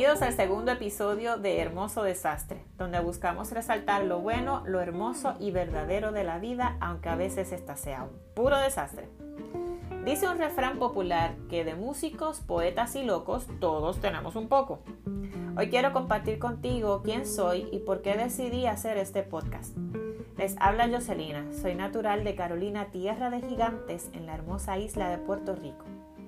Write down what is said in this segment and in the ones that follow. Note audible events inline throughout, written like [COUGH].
Bienvenidos al segundo episodio de Hermoso Desastre, donde buscamos resaltar lo bueno, lo hermoso y verdadero de la vida, aunque a veces esta sea un puro desastre. Dice un refrán popular que de músicos, poetas y locos todos tenemos un poco. Hoy quiero compartir contigo quién soy y por qué decidí hacer este podcast. Les habla Jocelina, soy natural de Carolina, tierra de gigantes, en la hermosa isla de Puerto Rico.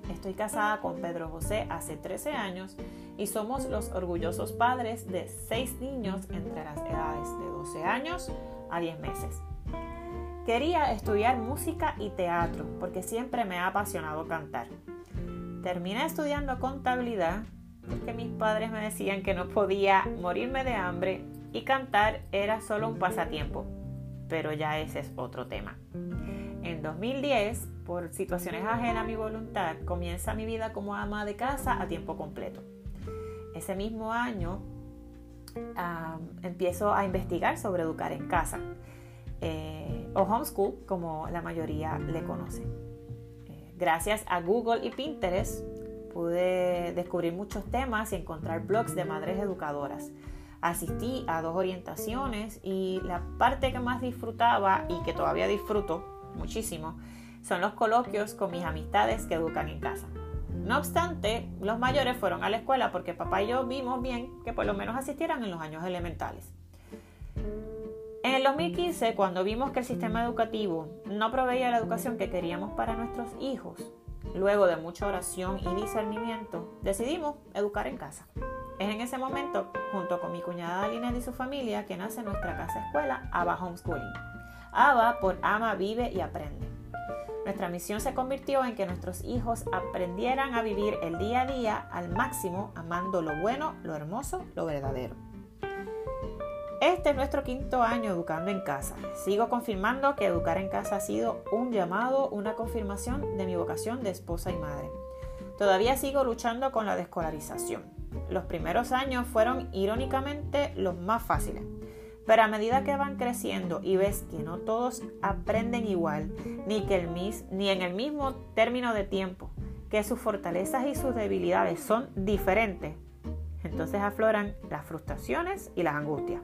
Estoy casada con Pedro José hace 13 años y somos los orgullosos padres de 6 niños entre las edades de 12 años a 10 meses. Quería estudiar música y teatro porque siempre me ha apasionado cantar. Terminé estudiando contabilidad porque mis padres me decían que no podía morirme de hambre y cantar era solo un pasatiempo, pero ya ese es otro tema. En 2010, por situaciones ajenas a mi voluntad, comienza mi vida como ama de casa a tiempo completo. Ese mismo año empiezo a investigar sobre educar en casa, eh, o homeschool, como la mayoría le conoce. Eh, gracias a Google y Pinterest pude descubrir muchos temas y encontrar blogs de madres educadoras. Asistí a dos orientaciones y la parte que más disfrutaba y que todavía disfruto muchísimo, son los coloquios con mis amistades que educan en casa. No obstante, los mayores fueron a la escuela porque papá y yo vimos bien que por lo menos asistieran en los años elementales. En el 2015, cuando vimos que el sistema educativo no proveía la educación que queríamos para nuestros hijos, luego de mucha oración y discernimiento, decidimos educar en casa. Es en ese momento, junto con mi cuñada Lina y su familia, que nace nuestra casa escuela Ava Homeschooling. ABA por Ama, Vive y Aprende. Nuestra misión se convirtió en que nuestros hijos aprendieran a vivir el día a día al máximo, amando lo bueno, lo hermoso, lo verdadero. Este es nuestro quinto año educando en casa. Sigo confirmando que educar en casa ha sido un llamado, una confirmación de mi vocación de esposa y madre. Todavía sigo luchando con la descolarización. Los primeros años fueron irónicamente los más fáciles. Pero a medida que van creciendo y ves que no todos aprenden igual, ni, que el mis, ni en el mismo término de tiempo, que sus fortalezas y sus debilidades son diferentes, entonces afloran las frustraciones y las angustias.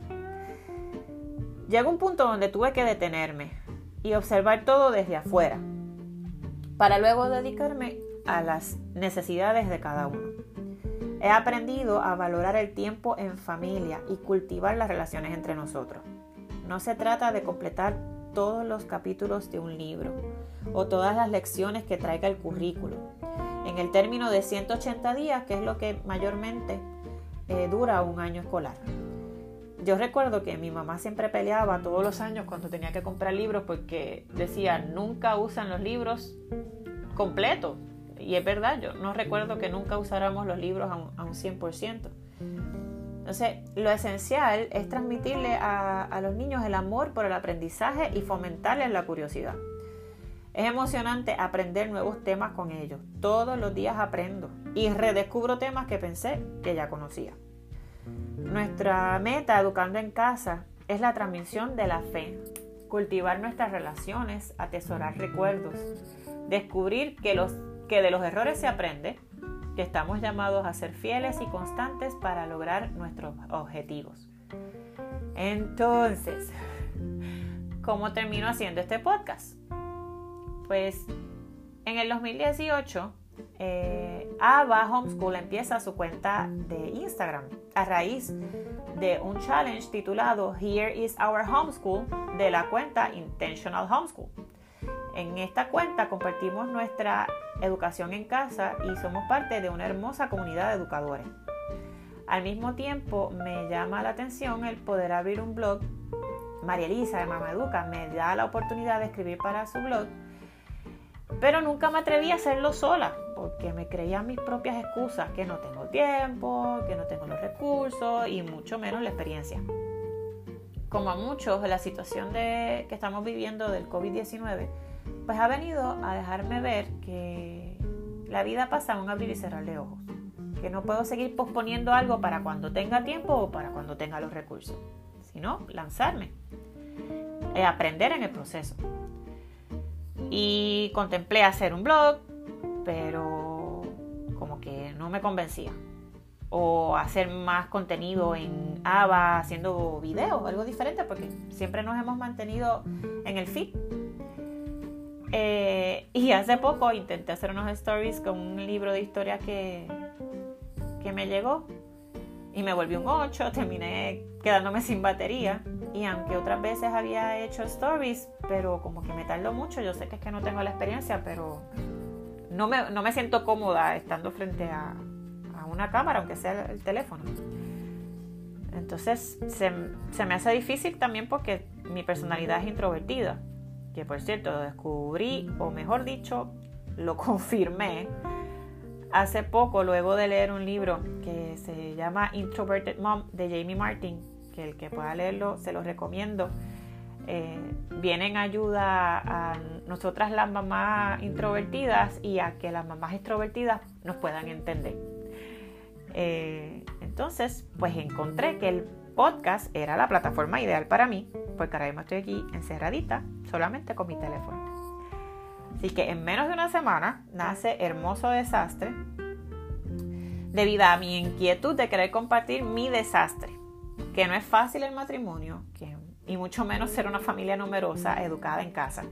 Llegó un punto donde tuve que detenerme y observar todo desde afuera, para luego dedicarme a las necesidades de cada uno. He aprendido a valorar el tiempo en familia y cultivar las relaciones entre nosotros. No se trata de completar todos los capítulos de un libro o todas las lecciones que traiga el currículo. En el término de 180 días, que es lo que mayormente eh, dura un año escolar. Yo recuerdo que mi mamá siempre peleaba todos los años cuando tenía que comprar libros porque decía, nunca usan los libros completos, y es verdad, yo no recuerdo que nunca usáramos los libros a un, 100%. Entonces, lo esencial es transmitirle a, los niños el amor por el aprendizaje y fomentarles la curiosidad. Es emocionante aprender nuevos temas con ellos. Todos los días aprendo y redescubro temas que pensé que ya conocía. Nuestra meta educando en casa es la transmisión de la fe, cultivar nuestras relaciones, atesorar recuerdos, descubrir que los que de los errores se aprende, que estamos llamados a ser fieles y constantes para lograr nuestros objetivos. Entonces, ¿cómo termino haciendo este podcast? Pues en el 2018, eh, Ava Homeschool empieza su cuenta de Instagram a raíz de un challenge titulado Here is Our Homeschool de la cuenta Intentional Homeschool. En esta cuenta compartimos nuestra educación en casa y somos parte de una hermosa comunidad de educadores. Al mismo tiempo me llama la atención el poder abrir un blog. María Elisa de Mama Educa me da la oportunidad de escribir para su blog, pero nunca me atreví a hacerlo sola porque me creía mis propias excusas, que no tengo tiempo, que no tengo los recursos y mucho menos la experiencia. Como a muchos, la situación de, que estamos viviendo del COVID-19 pues ha venido a dejarme ver que la vida pasa en un abrir y cerrar de ojos, que no puedo seguir posponiendo algo para cuando tenga tiempo o para cuando tenga los recursos, sino lanzarme, eh, aprender en el proceso. Y contemplé hacer un blog, pero como que no me convencía. O hacer más contenido en AVA haciendo videos, algo diferente, porque siempre nos hemos mantenido en el feed. Eh, y hace poco intenté hacer unos stories con un libro de historia que, que me llegó y me volví un 8, terminé quedándome sin batería. Y aunque otras veces había hecho stories, pero como que me tardó mucho, yo sé que es que no tengo la experiencia, pero no me, no me siento cómoda estando frente a, una cámara, aunque sea el teléfono. Entonces se, me hace difícil también porque mi personalidad es introvertida, que por cierto lo descubrí, o mejor dicho, lo [LAUGHS] confirmé hace poco, luego de leer un libro que se llama Introverted Mom de Jamie Martin, que el que pueda leerlo se lo recomiendo. Eh, viene en ayuda a nosotras las mamás introvertidas y a que las mamás extrovertidas nos puedan entender. Eh, entonces, pues encontré que el podcast era la plataforma ideal para mí, porque ahora mismo estoy aquí encerradita solamente con mi teléfono. Así que en menos de una semana nace Hermoso Desastre, debido a mi inquietud de querer compartir mi desastre, que no es fácil el matrimonio, y mucho menos ser una familia numerosa educada en casa.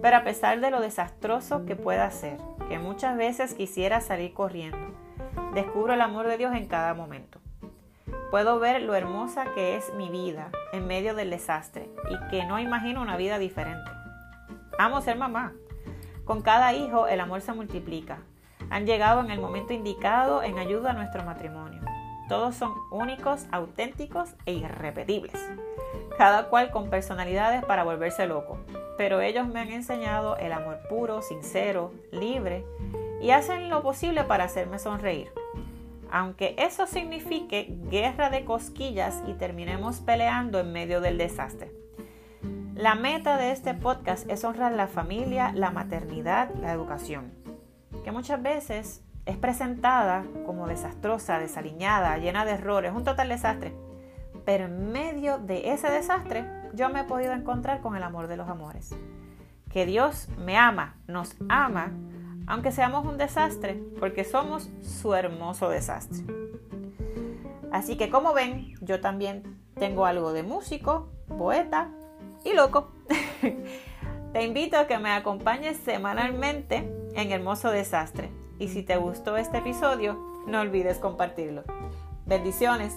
Pero a pesar de lo desastroso que pueda ser, que muchas veces quisiera salir corriendo, descubro el amor de Dios en cada momento. Puedo ver lo hermosa que es mi vida en medio del desastre y que no imagino una vida diferente. Amo ser mamá. Con cada hijo el amor se multiplica. Han llegado en el momento indicado en ayuda a nuestro matrimonio. Todos son únicos, auténticos e irrepetibles. Cada cual con personalidades para volverse loco. Pero ellos me han enseñado el amor puro, sincero, libre y hacen lo posible para hacerme sonreír aunque eso signifique guerra de cosquillas y terminemos peleando en medio del desastre. La meta de este podcast es honrar la familia, la maternidad, la educación, que muchas veces es presentada como desastrosa, desaliñada, llena de errores, un total desastre. Pero en medio de ese desastre yo me he podido encontrar con el amor de los amores. Que Dios me ama, nos ama aunque seamos un desastre, porque somos su hermoso desastre. Así que como ven, yo también tengo algo de músico, poeta y loco. [LAUGHS] te invito a que me acompañes semanalmente en Hermoso Desastre. Y si te gustó este episodio, no olvides compartirlo. Bendiciones.